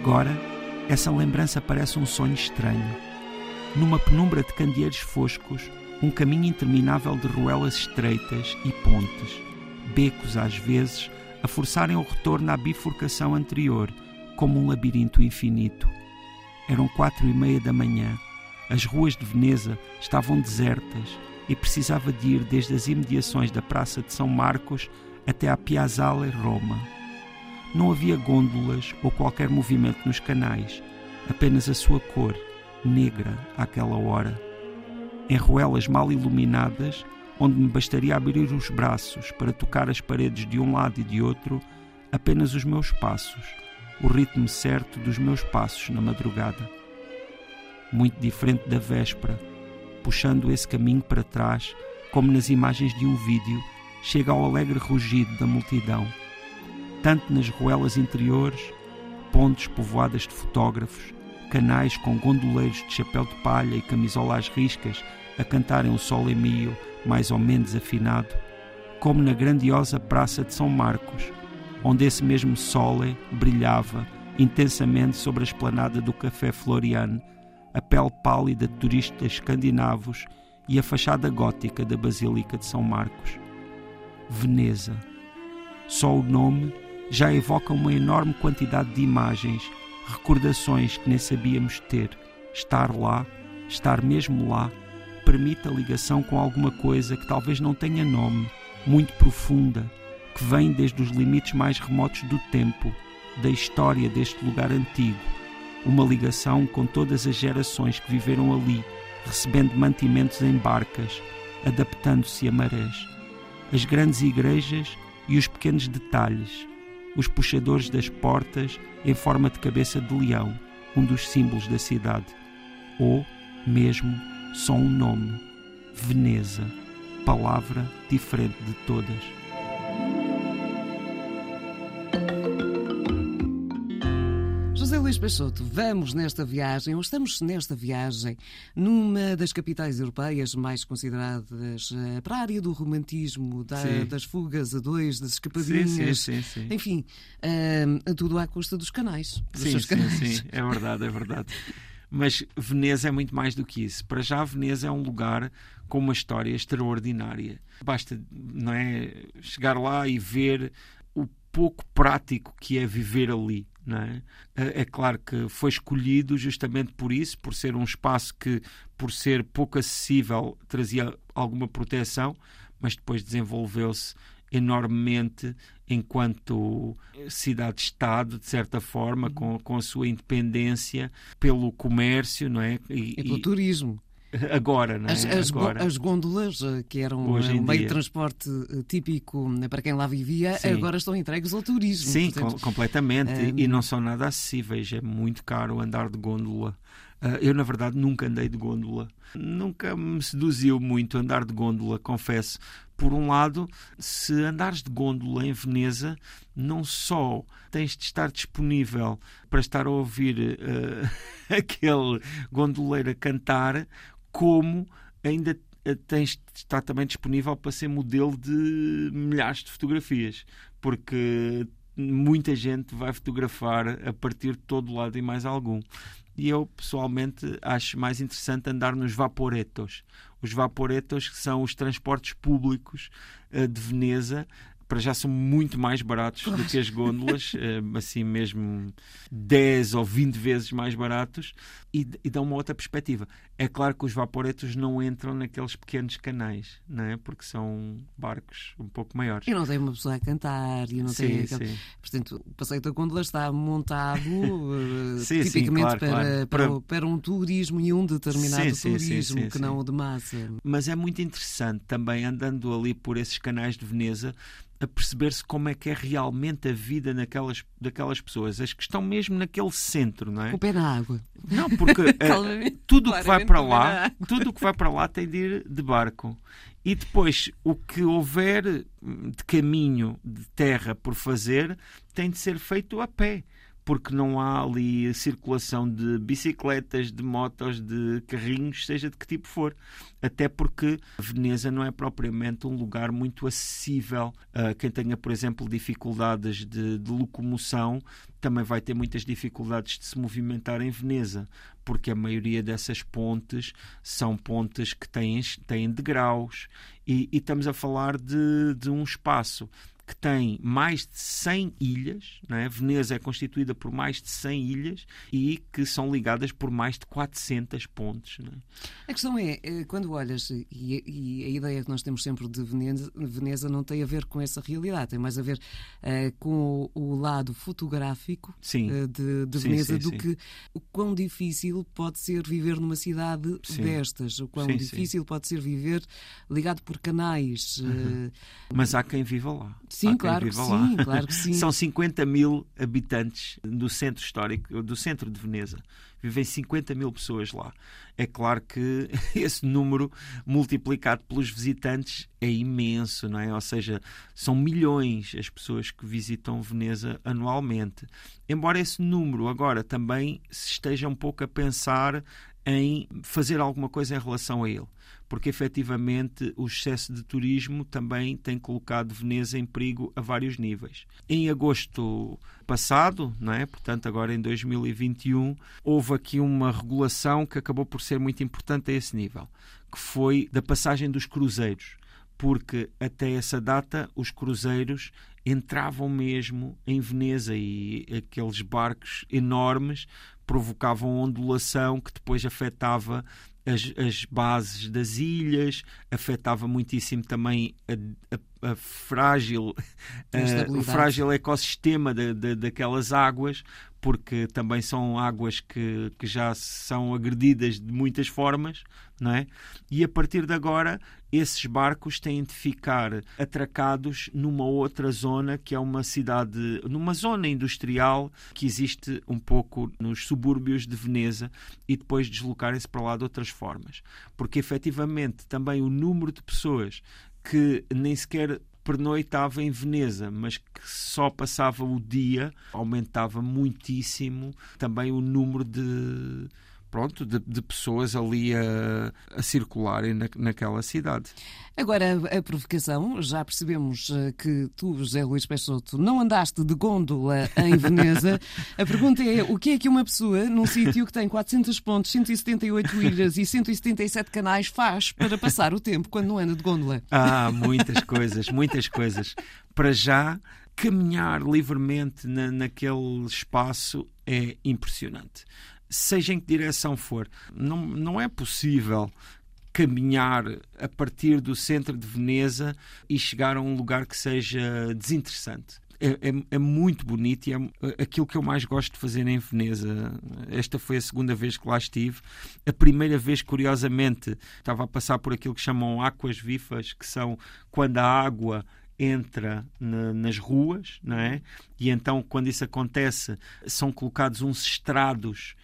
Agora, essa lembrança parece um sonho estranho. Numa penumbra de candeeiros foscos, um caminho interminável de ruelas estreitas e pontes, becos às vezes, a forçarem o retorno à bifurcação anterior, como um labirinto infinito. Eram quatro e meia da manhã. As ruas de Veneza estavam desertas e precisava de ir desde as imediações da Praça de São Marcos até à Piazzale Roma. Não havia gôndolas ou qualquer movimento nos canais, apenas a sua cor, negra àquela hora. Em ruelas mal iluminadas, onde me bastaria abrir os braços para tocar as paredes de um lado e de outro, apenas os meus passos, o ritmo certo dos meus passos na madrugada. Muito diferente da véspera, puxando esse caminho para trás, como nas imagens de um vídeo, chega ao alegre rugido da multidão tanto nas ruelas interiores, pontes povoadas de fotógrafos, canais com gondoleiros de chapéu de palha e camisola às riscas a cantarem o Sole Mio mais ou menos afinado, como na grandiosa Praça de São Marcos, onde esse mesmo Sole brilhava intensamente sobre a esplanada do Café Florian, a pele pálida de turistas escandinavos e a fachada gótica da Basílica de São Marcos. Veneza. Só o nome já evoca uma enorme quantidade de imagens, recordações que nem sabíamos ter. Estar lá, estar mesmo lá, permite a ligação com alguma coisa que talvez não tenha nome, muito profunda, que vem desde os limites mais remotos do tempo, da história deste lugar antigo. Uma ligação com todas as gerações que viveram ali, recebendo mantimentos em barcas, adaptando-se a marés. As grandes igrejas e os pequenos detalhes, os puxadores das portas em forma de cabeça de leão, um dos símbolos da cidade, ou, mesmo, só um nome, Veneza, palavra diferente de todas. Peixoto, vamos nesta viagem, ou estamos nesta viagem, numa das capitais europeias mais consideradas uh, para a área do romantismo, da, das fugas a dois, das escapadinhas, sim, sim, sim, enfim, uh, tudo à custa dos canais. Dos sim, canais. sim, sim, é verdade, é verdade. Mas Veneza é muito mais do que isso. Para já, Veneza é um lugar com uma história extraordinária. Basta não é, chegar lá e ver o pouco prático que é viver ali. É? é? claro que foi escolhido justamente por isso, por ser um espaço que, por ser pouco acessível, trazia alguma proteção, mas depois desenvolveu-se enormemente enquanto cidade-estado, de certa forma, uhum. com, com a sua independência, pelo comércio, não é? E, e pelo turismo. Agora, não é? As, as, Agora. as gôndolas, eh, que eram um meio dia. de transporte eh, típico para quem lá vivia, Sim. agora estão entregues ao turismo. Sim, portanto, completamente. Um... E não são nada acessíveis. É muito caro andar de gôndola. Eu, na verdade, nunca andei de gôndola. Nunca me seduziu muito andar de gôndola, confesso. Por um lado, se andares de gôndola em Veneza, não só tens de estar disponível para estar a ouvir uh, aquele gondoleiro a cantar, como ainda tens de estar também disponível para ser modelo de milhares de fotografias, porque muita gente vai fotografar a partir de todo lado e mais algum. E eu pessoalmente acho mais interessante andar nos vaporetos. Os vaporetos que são os transportes públicos uh, de Veneza para já são muito mais baratos do que as gôndolas, eh, assim mesmo 10 ou 20 vezes mais baratos, e, e dão uma outra perspectiva. É claro que os vaporetos não entram naqueles pequenos canais, não é? porque são barcos um pouco maiores. E não tem uma pessoa a cantar, e não sim, tem aquele... Portanto, o passeio da gôndola está montado uh, sim, tipicamente sim, claro, para, claro. Para, para, para, um turismo e um determinado turismo, que não o de massa. Mas é muito interessante também, andando ali por esses canais de Veneza, a perceber-se como é que é realmente a vida naquelas, daquelas pessoas, as que estão mesmo naquele centro, não é? O pé na água. Não, porque uh, tudo o que vai para lá, tudo o que vai para lá tem de ir de barco. E depois o que houver de caminho de terra por fazer tem de ser feito a pé porque não há ali circulação de bicicletas, de motos, de carrinhos, seja de que tipo for. Até porque Veneza não é propriamente um lugar muito acessível. Uh, quem tenha, por exemplo, dificuldades de, de locomoção também vai ter muitas dificuldades de se movimentar em Veneza, porque a maioria dessas pontes são pontes que têm, têm degraus e, e estamos a falar de, de um espaço que tem mais de 100 ilhas, é? Veneza é constituída por mais de 100 ilhas e que são ligadas por mais de 400 pontes. É? A questão é, eh, quando olhas, e, e, a ideia que nós temos sempre de Veneza, Veneza, não tem a ver com essa realidade, tem mais a ver uh, com o, o, lado fotográfico uh, de, de, Veneza sim, sim, do sim. que o quão difícil pode ser viver numa cidade destas, o quão difícil pode ser viver ligado por canais. Uhum. Uh, Mas há quem viva lá. Sim, claro que, sim, claro que sim. São 50 mil habitantes do centro histórico, do centro de Veneza. Vivem 50 mil pessoas lá. É claro que esse número multiplicado pelos visitantes é imenso, não é? Ou seja, são milhões as pessoas que visitam Veneza anualmente. Embora esse número agora também se esteja um pouco a pensar em fazer alguma coisa em relação a ele porque efetivamente o excesso de turismo também tem colocado Veneza em perigo a vários níveis. Em agosto passado, não é? portanto agora em 2021, houve aqui uma regulação que acabou por ser muito importante a esse nível, que foi da passagem dos cruzeiros porque até essa data os cruzeiros entravam mesmo em Veneza e aqueles barcos enormes provocavam ondulação que depois afetava as, as bases das ilhas, afetava muitíssimo também a, a, a frágil, a, o frágil ecossistema de, daquelas águas, porque também são águas que, que já são agredidas de muitas formas, não é? E a partir de agora, esses barcos têm de ficar atracados numa outra zona, que é uma cidade, numa zona industrial que existe um pouco nos subúrbios de Veneza e depois deslocarem-se para lá de outras formas. Porque efetivamente também o número de pessoas que nem sequer pernoitava em Veneza, mas que só passava o dia, aumentava muitíssimo também o número de pronto, de, de, pessoas ali a, a circularem na, naquela cidade. Agora, a provocação, já percebemos eh, que tu, José Luís Peixoto, não andaste de gôndola em Veneza. A pergunta é, o que é que uma pessoa num sítio que tem 400 pontos, 178 ilhas e 177 canais faz para passar o tempo quando não anda de gôndola? Ah, muitas coisas, muitas coisas. Para já, caminhar livremente na, naquele espaço é impressionante seja em que direção for. Não, não é possível caminhar a partir do centro de Veneza e chegar a um lugar que seja desinteressante. É, é, é, muito bonito e é aquilo que eu mais gosto de fazer em Veneza. Esta foi a segunda vez que lá estive. A primeira vez, curiosamente, estava a passar por aquilo que chamam aquas vivas, que são quando a água entra na, nas ruas, não é? E então, quando isso acontece, são colocados uns estrados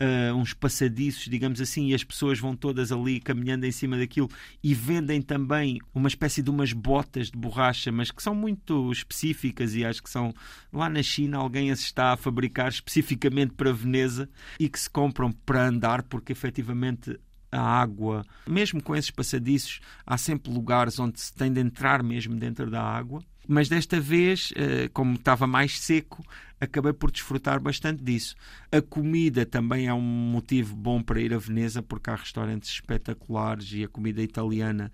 uh, uns passadiços, digamos assim, e as pessoas vão todas ali caminhando em cima daquilo e vendem também uma espécie de umas botas de borracha, mas que são muito específicas e acho que são lá na China alguém as está a fabricar especificamente para Veneza e que se compram para andar porque efetivamente a água, mesmo com esses passadiços, há sempre lugares onde se tem de entrar mesmo dentro da água. Mas desta vez, eh, como estava mais seco, acabei por desfrutar bastante disso. A comida também é um motivo bom para ir a Veneza, porque há restaurantes espetaculares e a comida italiana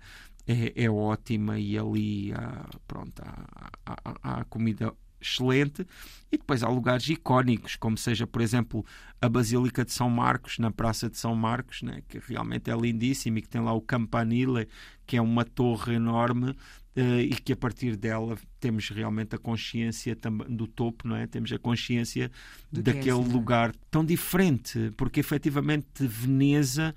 é, é ótima e ali há, pronto, há, há, há comida excelente. E depois há lugares icónicos, como seja, por exemplo, a Basílica de São Marcos, na Praça de São Marcos, né, que realmente é lindíssima e que tem lá o Campanile, que é uma torre enorme Uh, e que a partir dela temos realmente a consciência do topo, não é? Temos a consciência do daquele é lugar tão diferente, porque efetivamente Veneza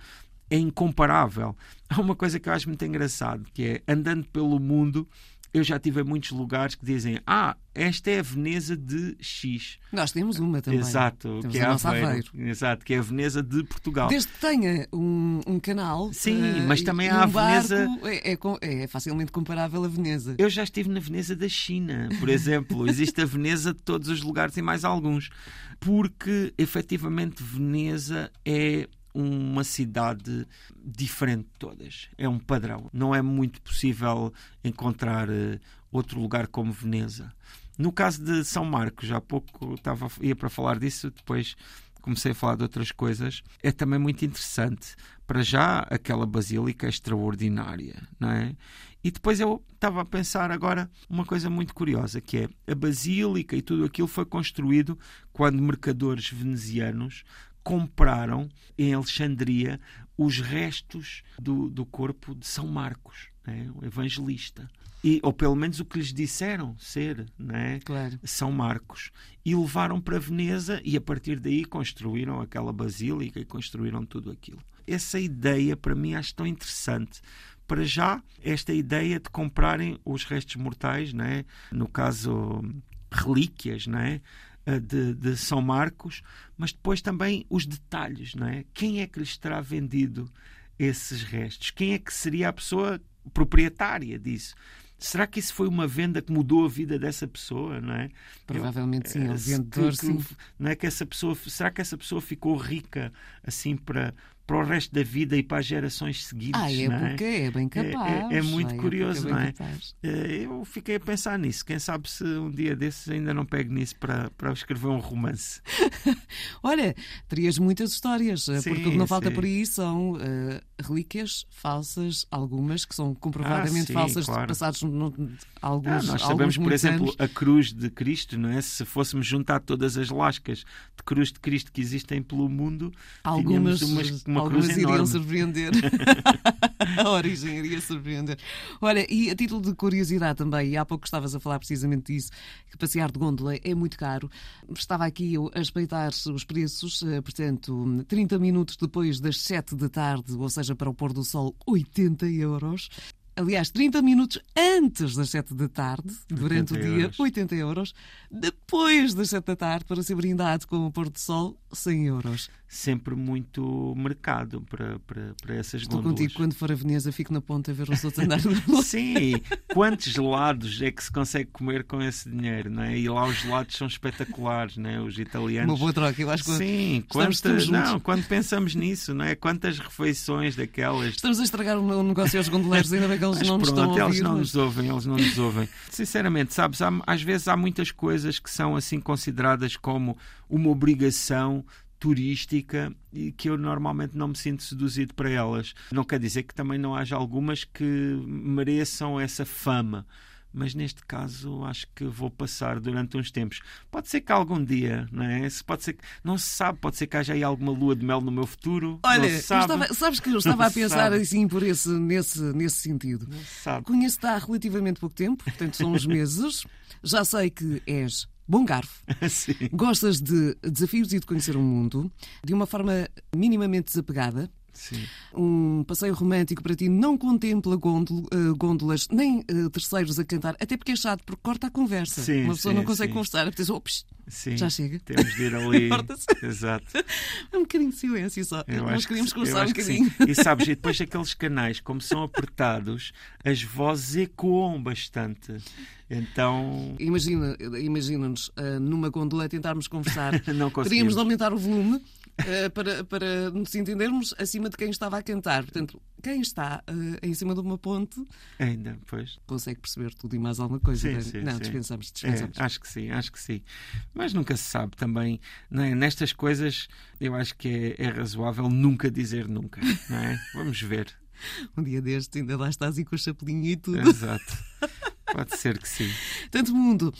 é incomparável. Há uma coisa que eu acho muito engraçado, que é andando pelo mundo eu já tive em muitos lugares que dizem: Ah, esta é a Veneza de X. Nós temos uma também. Exato, temos que é a a Aveiro. Aveiro. Exato, que é a Veneza de Portugal. Desde que tenha um, um canal. Sim, eh, mas também há a um barco, Veneza- É, é é facilmente comparável a Veneza. Eu já estive na Veneza da China, por exemplo. Existe a Veneza de todos os lugares e mais alguns. Porque, efetivamente, Veneza é uma cidade diferente de todas. É um padrão. Não é muito possível encontrar eh, outro lugar como Veneza. No caso de São Marcos, há pouco estava, ia para falar disso, depois comecei a falar de outras coisas. É também muito interessante. Para já, aquela basílica é extraordinária, não é? E depois eu estava a pensar agora uma coisa muito curiosa, que é a basílica e tudo aquilo foi construído quando mercadores venezianos compraram em Alexandria os restos do, do corpo de São Marcos, né? o evangelista. E, ou pelo menos o que lhes disseram ser, né? Claro. São Marcos. E levaram para Veneza e a partir daí construíram aquela basílica e construíram tudo aquilo. Essa ideia para mim acho tão interessante. Para já, esta ideia de comprarem os restos mortais, né? no caso, relíquias, né? De, de São Marcos, mas depois também os detalhes, não é? Quem é que lhes terá vendido esses restos? Quem é que seria a pessoa proprietária disso? Será que isso foi uma venda que mudou a vida dessa pessoa, não é? Provavelmente sim, Eh, o se- vendedor que- sim. Não é que essa pessoa, será que essa pessoa ficou rica assim para para o resto da vida e para as gerações seguintes? Ah, é não é? porque é bem É- é- capaz. é muito à época curioso, bem não é? Eh, Eu fiquei a pensar nisso. Quem sabe se um dia desses ainda não pego nisso para, para escrever um romance. Olha, terias muitas histórias, eh, Sim, porque o que não falta sim. por aí são eh, relíquias falsas, algumas que são comprovadamente Ah, sim, falsas, claro. passados no- Ah, alguns, nós alguns sabemos, por muitos exemplo, anos. a cruz de Cristo, não é? Se fôssemos juntar todas as lascas de cruz de Cristo que existem pelo mundo, Algumas, tínhamos umas- uma algumas cruz iriam enorme. surpreender. a origem iria surpreender. Olha, e a título de curiosidade também, e há pouco estavas a falar precisamente disso, que passear de gôndola é muito caro. Estava aqui eu a espreitar os preços, eh, portanto, 30 minutos depois das 7 da tarde, ou seja, para o pôr do sol, 80 euros. Aliás, 30 minutos antes das 7 da tarde, durante o 80 dia, euros. 80 euros. Depois das 7 da tarde, para ser brindado com o pôr do sol, 100 euros. Sempre muito mercado para, para, para essas Estou gôndolas. contigo quando for a Veneza, fico na ponta a ver os outros andar. Sim, quantos gelados é que se consegue comer com esse dinheiro, não é? E lá os gelados são espetaculares, não é? Os italianos. Uma boa troca, eu acho que Sim, quantas, não, quando pensamos nisso, não é? Quantas refeições daquelas estamos a estragar o negócio aos gondoleiros, ainda bem que eles Mas não nos pronto, estão a eles ouvir. não mas- nos ouvem, eles não nos ouvem. Sinceramente, sabes, há- às vezes há muitas coisas que são assim consideradas como uma obrigação turística e que eu normalmente não me sinto seduzido para elas. Não quer dizer que também não haja algumas que mereçam essa fama. Mas neste caso acho que vou passar durante uns tempos. Pode ser que algum dia, não é? Se Pode ser que, não se sabe, pode ser que haja aí alguma lua de mel no meu futuro. Olha, estava- sabes que eu estava Não a pensar sabe. assim por esse, nesse, nesse sentido. Conheço-te há relativamente pouco tempo, portanto são uns meses. Já sei que és bom garfo. Gostas de desafios e de conhecer o mundo de uma forma minimamente desapegada. Sim. Um passeio romântico para ti não contempla eh, gôndolas nem eh, terceiros a cantar, até porque é chato, porque corta a conversa. Sim, Uma pessoa sim, não consegue sim. conversar, diz, oh, psh, Sim. já chega. Temos de ir ali. Exato. Um bocadinho de silêncio só. Eu Nós queríamos que, conversar um bocadinho. E sabes, e depois aqueles canais, como são apertados, as vozes ecoam bastante. Então Imagina, imagina-nos ah, numa gondola tentarmos conversar. não Teríamos conseguimos. de aumentar o volume para, para nos entendermos acima de quem estava a cantar. Portanto, quem está ah, em cima de uma ponte Ainda, pois. consegue perceber tudo e mais alguma coisa. Sim, não é? sim, não, sim. dispensamos, É, dispensamos. acho que sim, acho que sim. Mas nunca se sabe também. é? Nestas coisas, eu acho que é, é razoável nunca dizer nunca. É? Vamos ver. Um dia destes ainda lá estás e com o chapelinho e tudo. Exato. Pode ser que sim. Tanto mundo.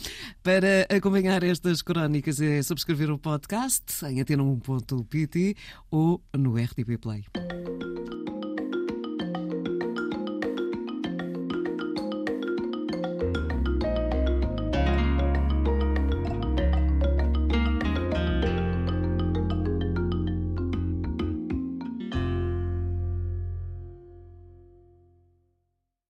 Para acompanhar estas crónicas é subscrever o podcast em atena1.pt ou no RTP Play.